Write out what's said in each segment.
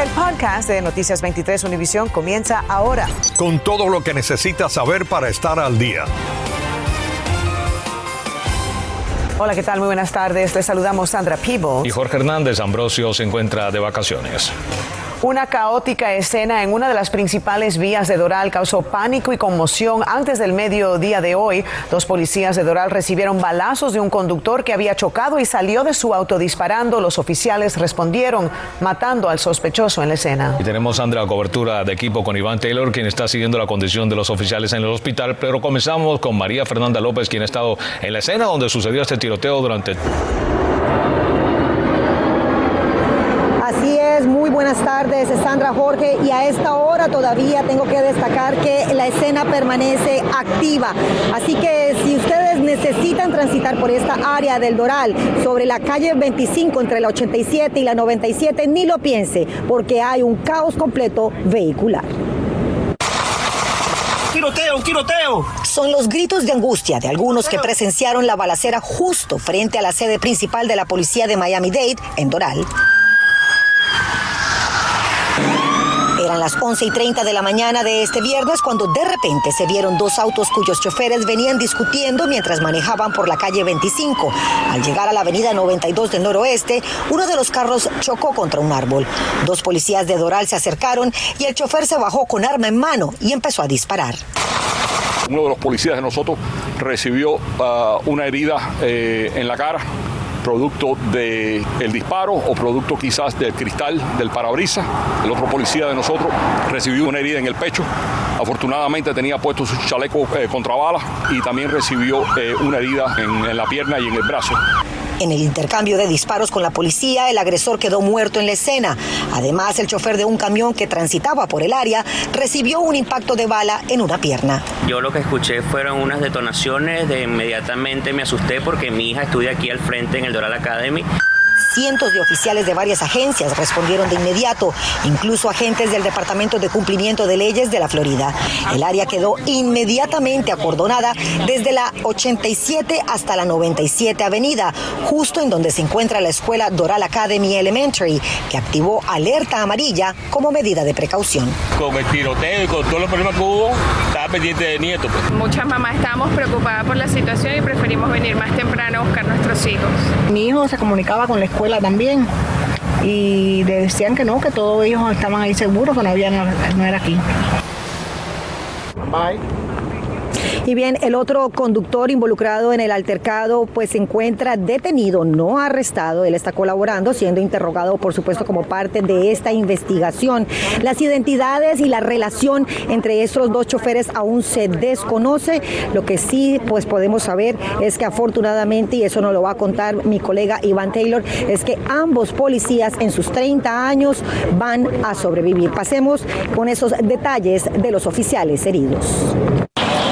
El podcast de Noticias 23 Univisión comienza ahora. Con todo lo que necesitas saber para estar al día. Hola, ¿qué tal? Muy buenas tardes. Les saludamos Sandra Peebles. Y Jorge Hernández Ambrosio se encuentra de vacaciones. Una caótica escena en una de las principales vías de Doral causó pánico y conmoción antes del mediodía de hoy. Dos policías de Doral recibieron balazos de un conductor que había chocado y salió de su auto disparando. Los oficiales respondieron matando al sospechoso en la escena. Y tenemos, Sandra, cobertura de equipo con Iván Taylor, quien está siguiendo la condición de los oficiales en el hospital. Pero comenzamos con María Fernanda López, quien ha estado en la escena donde sucedió este tiroteo durante muy buenas tardes, Sandra Jorge, y a esta hora todavía tengo que destacar que la escena permanece activa. Así que si ustedes necesitan transitar por esta área del Doral, sobre la calle 25 entre la 87 y la 97, ni lo piense, porque hay un caos completo vehicular. ¡Tiroteo, tiroteo! Son los gritos de angustia de algunos que presenciaron la balacera justo frente a la sede principal de la policía de Miami-Dade, en Doral. Eran las 11 y 30 de la mañana de este viernes cuando de repente se vieron dos autos cuyos choferes venían discutiendo mientras manejaban por la calle 25. Al llegar a la avenida 92 del noroeste, uno de los carros chocó contra un árbol. Dos policías de Doral se acercaron y el chofer se bajó con arma en mano y empezó a disparar. Uno de los policías de nosotros recibió ah, una herida eh, en la cara producto del el disparo o producto quizás del cristal del parabrisa. El otro policía de nosotros recibió una herida en el pecho. Afortunadamente tenía puesto su chaleco eh, contra balas y también recibió eh, una herida en la pierna y en el brazo. En el intercambio de disparos con la policía, el agresor quedó muerto en la escena. Además, el chofer de un camión que transitaba por el área recibió un impacto de bala en una pierna. Yo lo que escuché fueron unas detonaciones, de inmediatamente me asusté porque mi hija estudia aquí al frente en el Doral Academy. Cientos de oficiales de varias agencias respondieron de inmediato, incluso agentes del Departamento de Cumplimiento de Leyes de la Florida. El área quedó inmediatamente acordonada desde la 87 hasta la 97 Avenida, justo en donde se encuentra la escuela Doral Academy Elementary, que activó alerta amarilla como medida de precaución. Con el tiroteo y con todos los problemas que hubo, pendiente de nietos. Pues. Muchas mamás estábamos preocupadas por la situación y preferimos venir más temprano a buscar a nuestros hijos. Mi hijo se comunicaba con la escuela también y decían que no, que todos ellos estaban ahí seguros, que no, había, no era aquí. Bye. Y bien, el otro conductor involucrado en el altercado pues se encuentra detenido, no arrestado. Él está colaborando, siendo interrogado por supuesto como parte de esta investigación. Las identidades y la relación entre estos dos choferes aún se desconoce. Lo que sí pues podemos saber es que afortunadamente, y eso nos lo va a contar mi colega Iván Taylor, es que ambos policías en sus 30 años van a sobrevivir. Pasemos con esos detalles de los oficiales heridos.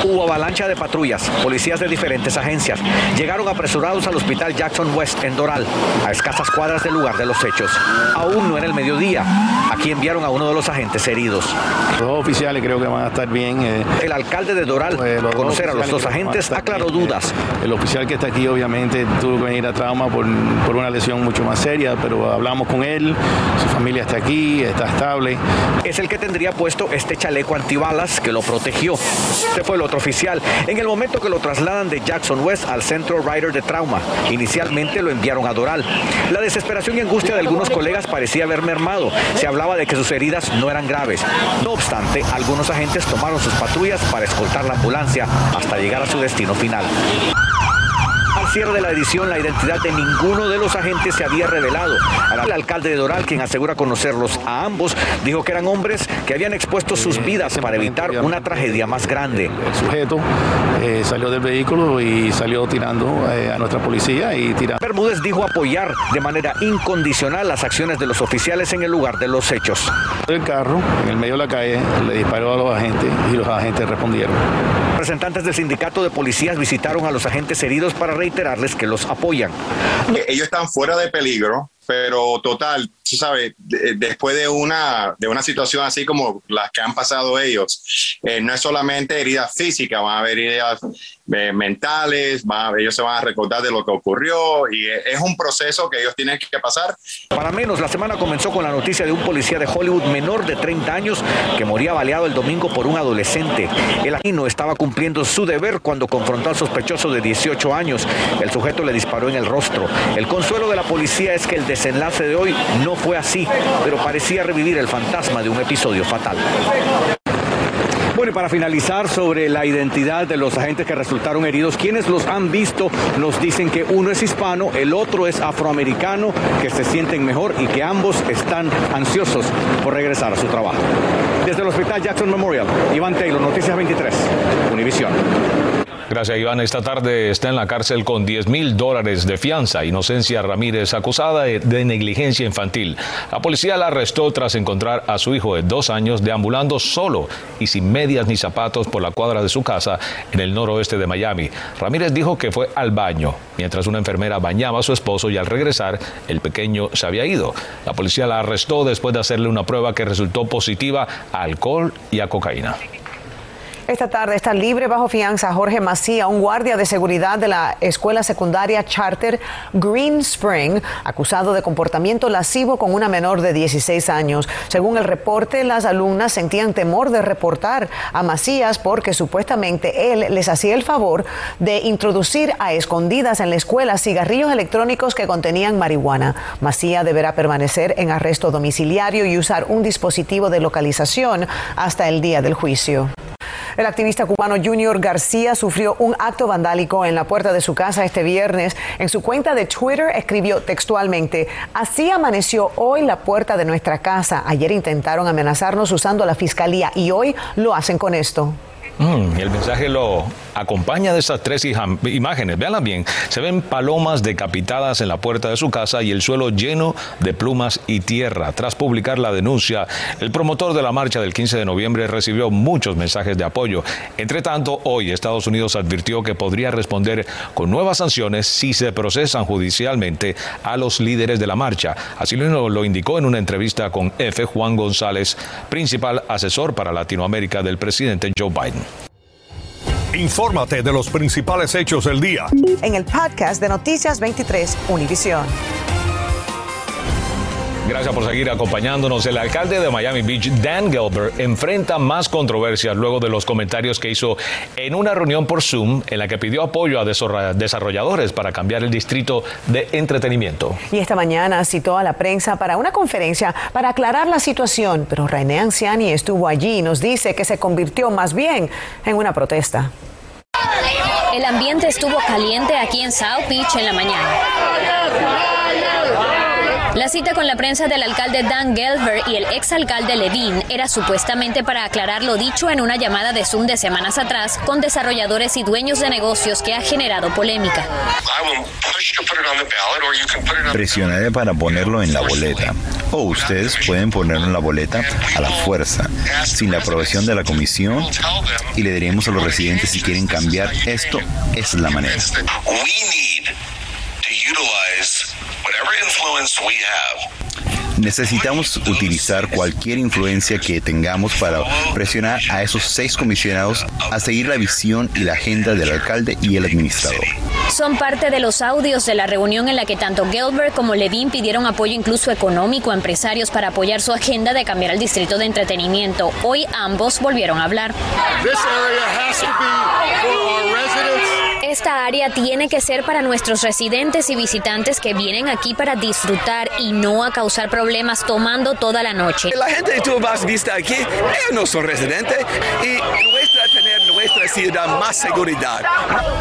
Hubo avalancha de patrullas, policías de diferentes agencias. Llegaron apresurados al hospital Jackson West en Doral, a escasas cuadras del lugar de los hechos. Aún no era el mediodía. Aquí enviaron a uno de los agentes heridos. Los oficiales creo que van a estar bien. Eh. El alcalde de Doral, pues, conocer a los dos agentes, aclaró dudas. El oficial que está aquí obviamente tuvo que venir a trauma por, por una lesión mucho más seria, pero hablamos con él, su familia está aquí, está estable. Es el que tendría puesto este chaleco antibalas que lo protegió. Este fue lo otro oficial. En el momento que lo trasladan de Jackson West al centro Rider de trauma, inicialmente lo enviaron a Doral. La desesperación y angustia de algunos colegas parecía haber mermado. Se hablaba de que sus heridas no eran graves. No obstante, algunos agentes tomaron sus patrullas para escoltar la ambulancia hasta llegar a su destino final cierre de la edición, la identidad de ninguno de los agentes se había revelado. El alcalde de Doral, quien asegura conocerlos a ambos, dijo que eran hombres que habían expuesto sus vidas para evitar una tragedia más grande. El sujeto eh, salió del vehículo y salió tirando eh, a nuestra policía y tirando. Bermúdez dijo apoyar de manera incondicional las acciones de los oficiales en el lugar de los hechos. El carro, en el medio de la calle, le disparó a los agentes y los agentes respondieron. Representantes del sindicato de policías visitaron a los agentes heridos para reiterar que los apoyan. Ellos están fuera de peligro. pero total, tú sabes, después de una, de una situación así como las que han pasado ellos, eh, no es solamente heridas físicas, van a haber heridas eh, mentales, ellos se van a recordar de lo que ocurrió y es un proceso que ellos tienen que pasar. Para menos, la semana comenzó con la noticia de un policía de Hollywood menor de 30 años que moría baleado el domingo por un adolescente. El asesino estaba cumpliendo su deber cuando confrontó al sospechoso de 18 años. El sujeto le disparó en el rostro. El consuelo de la policía es que el desenlace de hoy no fue así, pero parecía revivir el fantasma de un episodio fatal. Bueno, y para finalizar sobre la identidad de los agentes que resultaron heridos, quienes los han visto nos dicen que uno es hispano, el otro es afroamericano, que se sienten mejor y que ambos están ansiosos por regresar a su trabajo. Desde el Hospital Jackson Memorial, Iván Taylor, Noticias 23, Univisión. Gracias, Iván. Esta tarde está en la cárcel con 10 mil dólares de fianza. Inocencia Ramírez, acusada de negligencia infantil. La policía la arrestó tras encontrar a su hijo de dos años deambulando solo y sin medias ni zapatos por la cuadra de su casa en el noroeste de Miami. Ramírez dijo que fue al baño mientras una enfermera bañaba a su esposo y al regresar el pequeño se había ido. La policía la arrestó después de hacerle una prueba que resultó positiva a alcohol y a cocaína. Esta tarde está libre bajo fianza Jorge Macía, un guardia de seguridad de la escuela secundaria charter Green Spring, acusado de comportamiento lascivo con una menor de 16 años. Según el reporte, las alumnas sentían temor de reportar a Macías porque supuestamente él les hacía el favor de introducir a escondidas en la escuela cigarrillos electrónicos que contenían marihuana. Macía deberá permanecer en arresto domiciliario y usar un dispositivo de localización hasta el día del juicio. El activista cubano Junior García sufrió un acto vandálico en la puerta de su casa este viernes. En su cuenta de Twitter escribió textualmente, así amaneció hoy la puerta de nuestra casa. Ayer intentaron amenazarnos usando la fiscalía y hoy lo hacen con esto. Mm, el mensaje lo acompaña de estas tres imágenes. Veanlas bien. Se ven palomas decapitadas en la puerta de su casa y el suelo lleno de plumas y tierra. Tras publicar la denuncia, el promotor de la marcha del 15 de noviembre recibió muchos mensajes de apoyo. Entre tanto, hoy Estados Unidos advirtió que podría responder con nuevas sanciones si se procesan judicialmente a los líderes de la marcha. Así lo, lo indicó en una entrevista con F. Juan González, principal asesor para Latinoamérica del presidente Joe Biden. Infórmate de los principales hechos del día. En el podcast de Noticias 23, Univisión. Gracias por seguir acompañándonos. El alcalde de Miami Beach, Dan Gilbert, enfrenta más controversias luego de los comentarios que hizo en una reunión por Zoom en la que pidió apoyo a desarrolladores para cambiar el distrito de entretenimiento. Y esta mañana citó a la prensa para una conferencia para aclarar la situación, pero René Anciani estuvo allí y nos dice que se convirtió más bien en una protesta. El ambiente estuvo caliente aquí en South Beach en la mañana. La cita con la prensa del alcalde Dan Gelber y el exalcalde Levine era supuestamente para aclarar lo dicho en una llamada de Zoom de semanas atrás con desarrolladores y dueños de negocios que ha generado polémica. Presionaré para ponerlo en la boleta. O ustedes pueden ponerlo en la boleta a la fuerza, sin la aprobación de la comisión, y le diremos a los residentes si quieren cambiar esto, es la manera. Necesitamos utilizar cualquier influencia que tengamos para presionar a esos seis comisionados a seguir la visión y la agenda del alcalde y el administrador. Son parte de los audios de la reunión en la que tanto Gilbert como Levine pidieron apoyo incluso económico a empresarios para apoyar su agenda de cambiar el distrito de entretenimiento. Hoy ambos volvieron a hablar. Esta área tiene que ser para nuestros residentes y visitantes que vienen aquí para disfrutar y no a causar problemas tomando toda la noche. La gente que tú vas vista aquí, ellos no son residentes y nuestra ciudad más seguridad.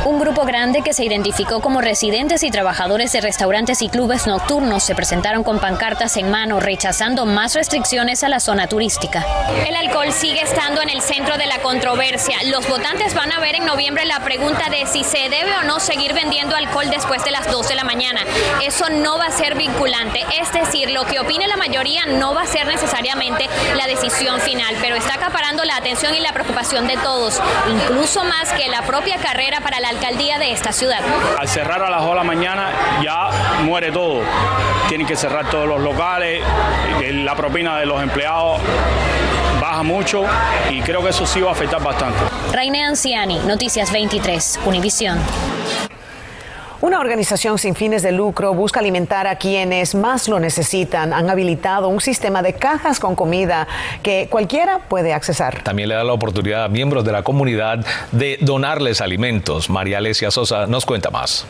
Un grupo grande que se identificó como residentes y trabajadores de restaurantes y clubes nocturnos se presentaron con pancartas en mano rechazando más restricciones a la zona turística. El alcohol sigue estando en el centro de la controversia. Los votantes van a ver en noviembre la pregunta de si se debe o no seguir vendiendo alcohol después de las 12 de la mañana. Eso no va a ser vinculante, es decir, lo que opine la mayoría no va a ser necesariamente la decisión final, pero está acaparando la atención y la preocupación de todos. Incluso más que la propia carrera para la alcaldía de esta ciudad. Al cerrar a las 2 de la mañana ya muere todo. Tienen que cerrar todos los locales, la propina de los empleados baja mucho y creo que eso sí va a afectar bastante. Reine Anciani, Noticias 23, Univisión. Una organización sin fines de lucro busca alimentar a quienes más lo necesitan. Han habilitado un sistema de cajas con comida que cualquiera puede accesar. También le da la oportunidad a miembros de la comunidad de donarles alimentos. María Alesia Sosa nos cuenta más.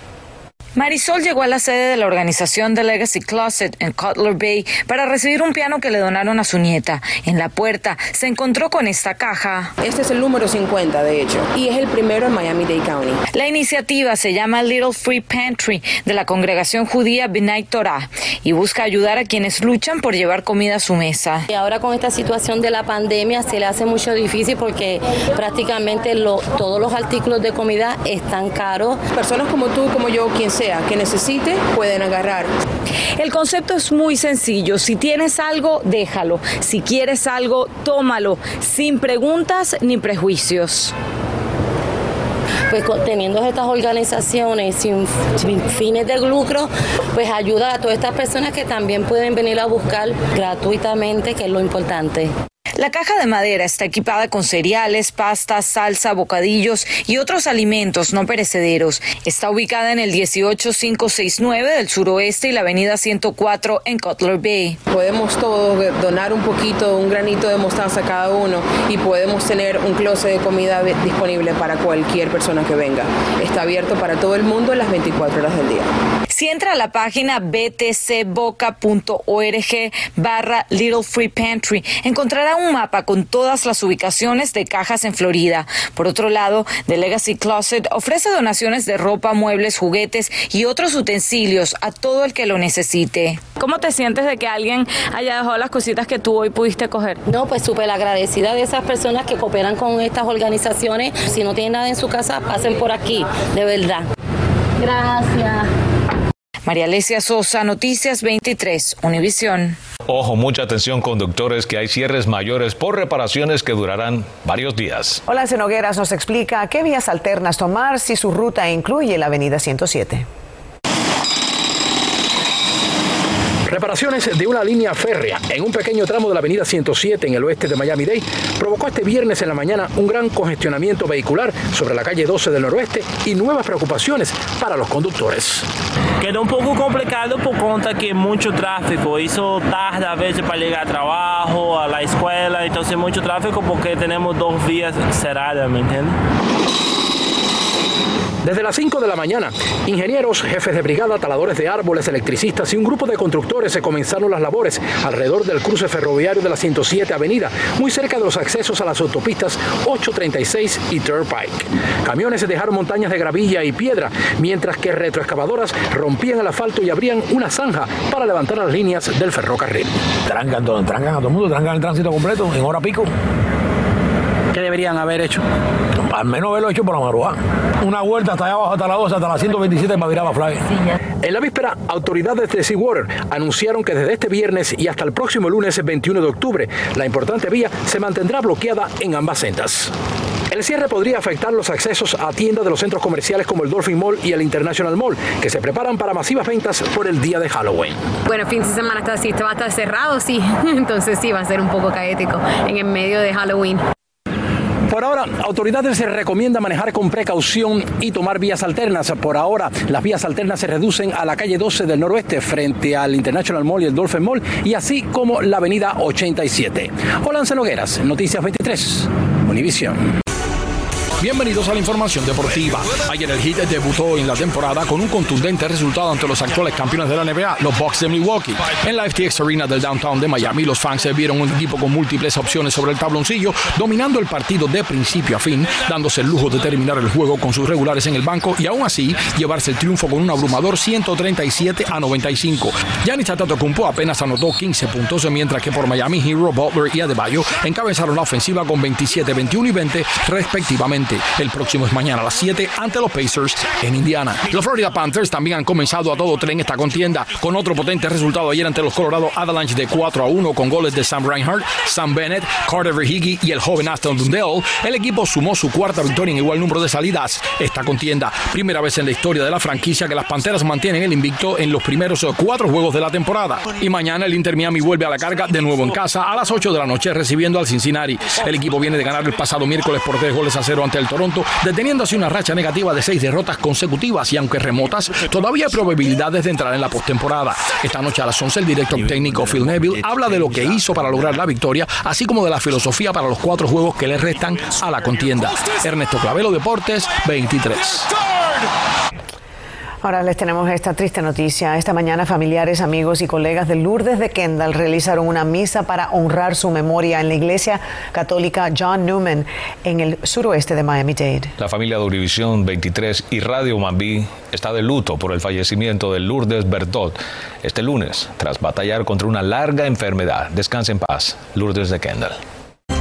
Marisol llegó a la sede de la organización The Legacy Closet en Cutler Bay para recibir un piano que le donaron a su nieta. En la puerta se encontró con esta caja. Este es el número 50, de hecho, y es el primero en Miami-Dade County. La iniciativa se llama Little Free Pantry de la congregación judía B'nai Torah y busca ayudar a quienes luchan por llevar comida a su mesa. Y ahora con esta situación de la pandemia se le hace mucho difícil porque prácticamente todos los artículos de comida están caros. Personas como tú, como yo, quien sea, que necesite, pueden agarrar. El concepto es muy sencillo. Si tienes algo, déjalo. Si quieres algo, tómalo, sin preguntas ni prejuicios pues teniendo estas organizaciones sin, fines de lucro, pues ayuda a todas estas personas que también pueden venir a buscar gratuitamente, que es lo importante. La caja de madera está equipada con cereales, pastas, salsa, bocadillos y otros alimentos no perecederos. Está ubicada en el 18569 del suroeste y la avenida 104 en Cutler Bay. Podemos todos donar un poquito, un granito de mostaza cada uno y podemos tener un closet de comida disponible para cualquier persona que venga. Está abierto para todo el mundo las 24 horas del día. Si entra a la página btcboca.org barra Little Free Pantry, encontrará un mapa con todas las ubicaciones de cajas en Florida. Por otro lado, The Legacy Closet ofrece donaciones de ropa, muebles, juguetes y otros utensilios a todo el que lo necesite. ¿Cómo te sientes de que alguien haya dejado las cositas que tú hoy pudiste coger? No, pues súper agradecida de esas personas que cooperan con estas organizaciones. Si no tienen nada en su casa, pasen por aquí, de verdad. Gracias. María Alesia Sosa, Noticias 23, Univisión. Ojo, mucha atención conductores que hay cierres mayores por reparaciones que durarán varios días. Hola, Cenogueras nos explica qué vías alternas tomar si su ruta incluye la avenida 107. De una línea férrea en un pequeño tramo de la avenida 107 en el oeste de Miami-Dade provocó este viernes en la mañana un gran congestionamiento vehicular sobre la calle 12 del noroeste y nuevas preocupaciones para los conductores. Quedó un poco complicado por cuenta que mucho tráfico, hizo tarde a veces para llegar al trabajo, a la escuela, entonces mucho tráfico porque tenemos dos vías cerradas, ¿me entiendes? Desde las 5 de la mañana, ingenieros, jefes de brigada, taladores de árboles, electricistas y un grupo de constructores se comenzaron las labores alrededor del cruce ferroviario de la 107 Avenida, muy cerca de los accesos a las autopistas 836 y Turnpike. Camiones dejaron montañas de gravilla y piedra, mientras que retroexcavadoras rompían el asfalto y abrían una zanja para levantar las líneas del ferrocarril. Trancan, trancan a todo el mundo, trancan el tránsito completo en hora pico. ¿Qué deberían haber hecho? Al menos haberlo hecho por la madrugada. Una vuelta hasta allá abajo, hasta la 12, hasta la 127 para virar a Flag. En la víspera, autoridades de Seawater anunciaron que desde este viernes y hasta el próximo lunes 21 de octubre, la importante vía se mantendrá bloqueada en ambas sendas. El cierre podría afectar los accesos a tiendas de los centros comerciales como el Dolphin Mall y el International Mall, que se preparan para masivas ventas por el día de Halloween. Bueno, fin de semana está así, va a estar cerrado, sí. Entonces sí, va a ser un poco caético en el medio de Halloween. Por ahora, autoridades se recomienda manejar con precaución y tomar vías alternas. Por ahora, las vías alternas se reducen a la calle 12 del noroeste frente al International Mall y el Dolphin Mall y así como la avenida 87. Hola, Nogueras, Noticias 23, Univisión. Bienvenidos a la información deportiva. Ayer el Heat debutó en la temporada con un contundente resultado ante los actuales campeones de la NBA, los Bucks de Milwaukee. En la FTX Arena del downtown de Miami, los fans se vieron un equipo con múltiples opciones sobre el tabloncillo, dominando el partido de principio a fin, dándose el lujo de terminar el juego con sus regulares en el banco y aún así llevarse el triunfo con un abrumador 137 a 95. Giannis Antetokounmpo apenas anotó 15 puntos, mientras que por Miami Hero, Butler y Adebayo encabezaron la ofensiva con 27, 21 y 20 respectivamente. El próximo es mañana a las 7 ante los Pacers en Indiana. Los Florida Panthers también han comenzado a todo tren esta contienda con otro potente resultado ayer ante los Colorado Avalanche de 4 a 1 con goles de Sam Reinhardt, Sam Bennett, Carter Verhigi y el joven Aston Dundell. El equipo sumó su cuarta victoria en igual número de salidas. Esta contienda, primera vez en la historia de la franquicia que las Panteras mantienen el invicto en los primeros cuatro juegos de la temporada. Y mañana el Inter Miami vuelve a la carga de nuevo en casa a las 8 de la noche recibiendo al Cincinnati. El equipo viene de ganar el pasado miércoles por tres goles a cero ante el Toronto, deteniendo así una racha negativa de seis derrotas consecutivas y aunque remotas, todavía hay probabilidades de entrar en la postemporada. Esta noche a las 11 el director técnico Phil Neville habla de lo que hizo para lograr la victoria, así como de la filosofía para los cuatro juegos que le restan a la contienda. Ernesto Clavelo Deportes 23. Ahora les tenemos esta triste noticia. Esta mañana familiares, amigos y colegas de Lourdes de Kendall realizaron una misa para honrar su memoria en la iglesia católica John Newman en el suroeste de Miami-Dade. La familia de Univisión 23 y Radio Mambí está de luto por el fallecimiento de Lourdes Bertot este lunes tras batallar contra una larga enfermedad. Descanse en paz, Lourdes de Kendall.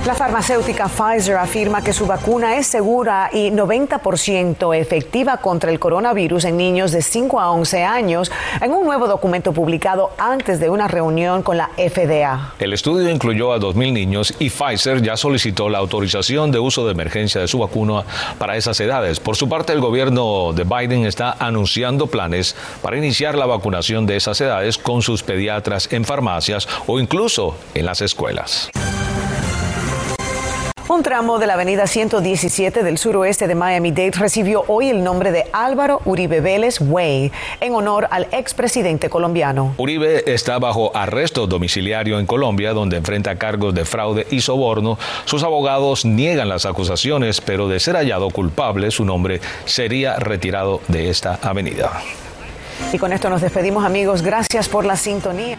La farmacéutica Pfizer afirma que su vacuna es segura y 90% efectiva contra el coronavirus en niños de 5 a 11 años en un nuevo documento publicado antes de una reunión con la FDA. El estudio incluyó a 2.000 niños y Pfizer ya solicitó la autorización de uso de emergencia de su vacuna para esas edades. Por su parte, el gobierno de Biden está anunciando planes para iniciar la vacunación de esas edades con sus pediatras en farmacias o incluso en las escuelas. Un tramo de la avenida 117 del suroeste de Miami-Dade recibió hoy el nombre de Álvaro Uribe Vélez Way en honor al expresidente colombiano. Uribe está bajo arresto domiciliario en Colombia, donde enfrenta cargos de fraude y soborno. Sus abogados niegan las acusaciones, pero de ser hallado culpable, su nombre sería retirado de esta avenida. Y con esto nos despedimos amigos. Gracias por la sintonía.